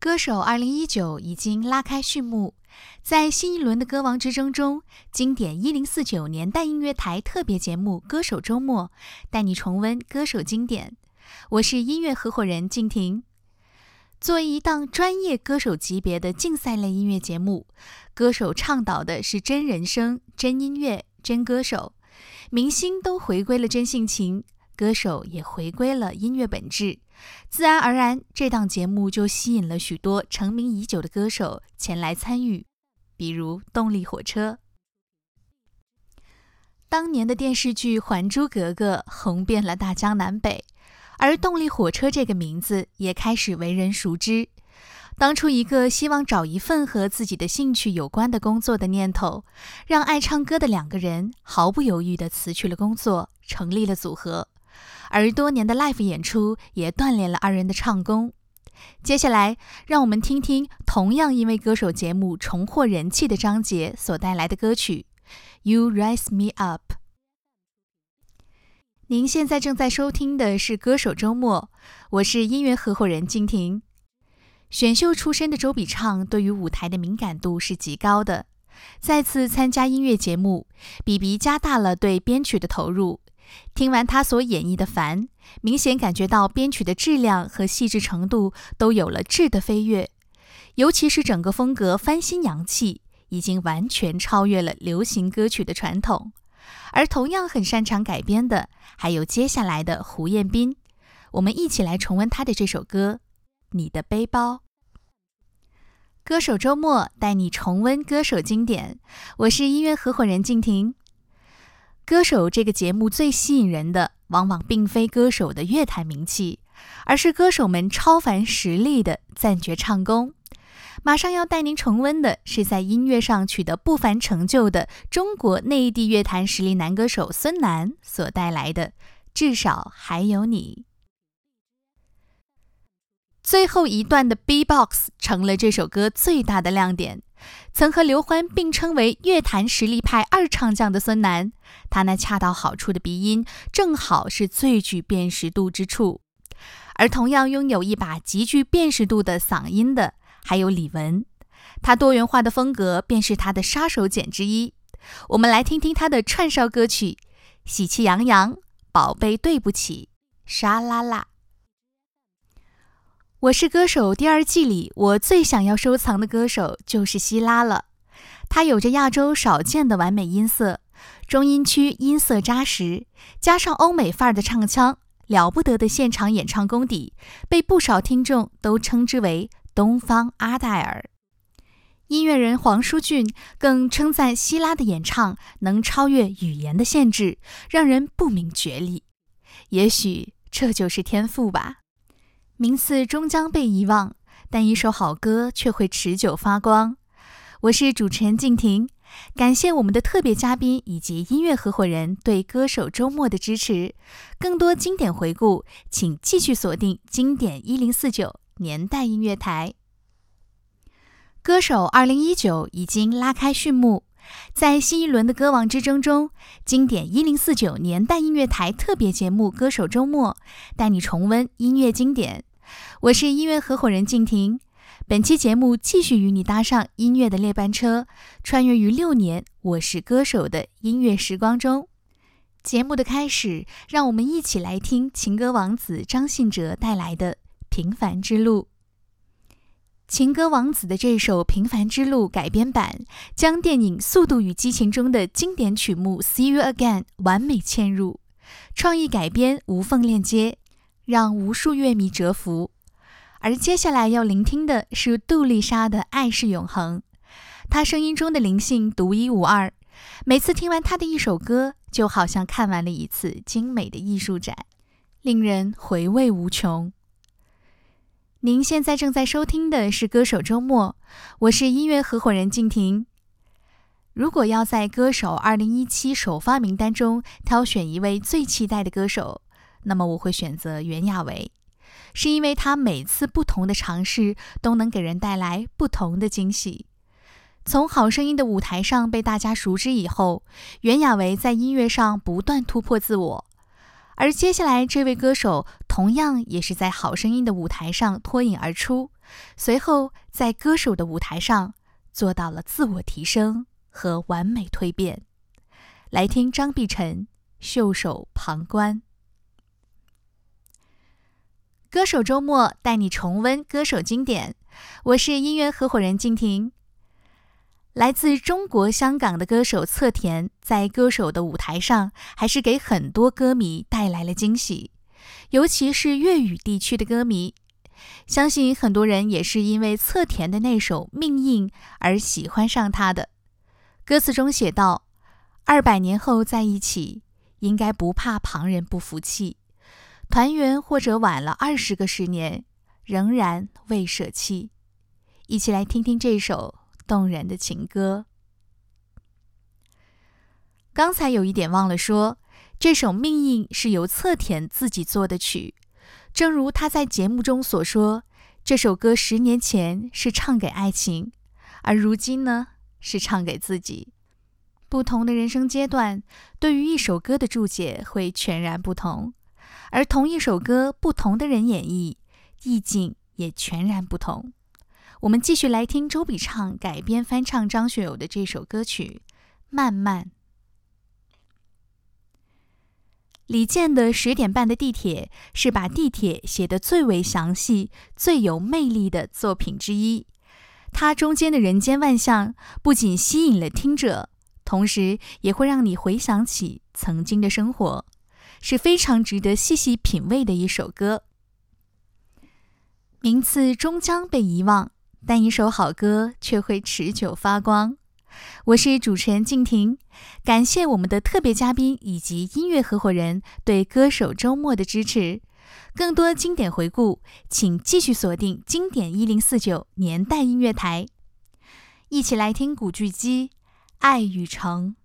歌手二零一九已经拉开序幕，在新一轮的歌王之争中，经典一零四九年代音乐台特别节目《歌手周末》带你重温歌手经典。我是音乐合伙人静婷。作为一档专业歌手级别的竞赛类音乐节目，歌手倡导的是真人生、真音乐、真歌手，明星都回归了真性情，歌手也回归了音乐本质。自然而然，这档节目就吸引了许多成名已久的歌手前来参与，比如动力火车。当年的电视剧《还珠格格》红遍了大江南北，而动力火车这个名字也开始为人熟知。当初一个希望找一份和自己的兴趣有关的工作的念头，让爱唱歌的两个人毫不犹豫地辞去了工作，成立了组合。而多年的 live 演出也锻炼了二人的唱功。接下来，让我们听听同样因为歌手节目重获人气的张杰所带来的歌曲《You Rise Me Up》。您现在正在收听的是《歌手周末》，我是音乐合伙人金婷。选秀出身的周笔畅对于舞台的敏感度是极高的，再次参加音乐节目，比比加大了对编曲的投入。听完他所演绎的《凡》，明显感觉到编曲的质量和细致程度都有了质的飞跃，尤其是整个风格翻新洋气，已经完全超越了流行歌曲的传统。而同样很擅长改编的，还有接下来的胡彦斌。我们一起来重温他的这首歌《你的背包》。歌手周末带你重温歌手经典，我是音乐合伙人静婷。歌手这个节目最吸引人的，往往并非歌手的乐坛名气，而是歌手们超凡实力的赞绝唱功。马上要带您重温的是在音乐上取得不凡成就的中国内地乐坛实力男歌手孙楠所带来的《至少还有你》。最后一段的 B-box 成了这首歌最大的亮点。曾和刘欢并称为乐坛实力派二唱将的孙楠，他那恰到好处的鼻音，正好是最具辨识度之处。而同样拥有一把极具辨识度的嗓音的，还有李玟，他多元化的风格便是他的杀手锏之一。我们来听听他的串烧歌曲《喜气洋洋》《宝贝对不起》《沙啦啦》。《我是歌手》第二季里，我最想要收藏的歌手就是希拉了。她有着亚洲少见的完美音色，中音区音色扎实，加上欧美范儿的唱腔，了不得的现场演唱功底，被不少听众都称之为“东方阿黛尔”。音乐人黄舒骏更称赞希拉的演唱能超越语言的限制，让人不明觉厉。也许这就是天赋吧。名次终将被遗忘，但一首好歌却会持久发光。我是主持人静婷，感谢我们的特别嘉宾以及音乐合伙人对歌手周末的支持。更多经典回顾，请继续锁定经典一零四九年代音乐台。歌手二零一九已经拉开序幕。在新一轮的歌王之争中，经典一零四九年代音乐台特别节目《歌手周末》带你重温音乐经典。我是音乐合伙人静婷，本期节目继续与你搭上音乐的列班车，穿越于六年《我是歌手》的音乐时光中。节目的开始，让我们一起来听情歌王子张信哲带来的《平凡之路》。情歌王子的这首《平凡之路》改编版，将电影《速度与激情》中的经典曲目《See You Again》完美嵌入，创意改编无缝链接，让无数乐迷折服。而接下来要聆听的是杜丽莎的《爱是永恒》，她声音中的灵性独一无二。每次听完她的一首歌，就好像看完了一次精美的艺术展，令人回味无穷。您现在正在收听的是《歌手周末》，我是音乐合伙人静婷。如果要在歌手2017首发名单中挑选一位最期待的歌手，那么我会选择袁娅维，是因为她每次不同的尝试都能给人带来不同的惊喜。从《好声音》的舞台上被大家熟知以后，袁娅维在音乐上不断突破自我。而接下来这位歌手同样也是在《好声音》的舞台上脱颖而出，随后在歌手的舞台上做到了自我提升和完美蜕变。来听张碧晨袖手旁观。歌手周末带你重温歌手经典，我是音乐合伙人静婷。来自中国香港的歌手侧田，在歌手的舞台上，还是给很多歌迷带来了惊喜，尤其是粤语地区的歌迷。相信很多人也是因为侧田的那首《命硬》而喜欢上他的。歌词中写道：“二百年后在一起，应该不怕旁人不服气。团圆或者晚了二十个十年，仍然未舍弃。”一起来听听这首。动人的情歌。刚才有一点忘了说，这首《命运》是由侧田自己作的曲。正如他在节目中所说，这首歌十年前是唱给爱情，而如今呢是唱给自己。不同的人生阶段，对于一首歌的注解会全然不同，而同一首歌，不同的人演绎，意境也全然不同。我们继续来听周笔畅改编翻唱张学友的这首歌曲《慢慢》。李健的《十点半的地铁》是把地铁写得最为详细、最有魅力的作品之一。它中间的人间万象不仅吸引了听者，同时也会让你回想起曾经的生活，是非常值得细细品味的一首歌。名次终将被遗忘。但一首好歌却会持久发光。我是主持人静婷，感谢我们的特别嘉宾以及音乐合伙人对歌手周末的支持。更多经典回顾，请继续锁定经典一零四九年代音乐台，一起来听古巨基《爱与诚》。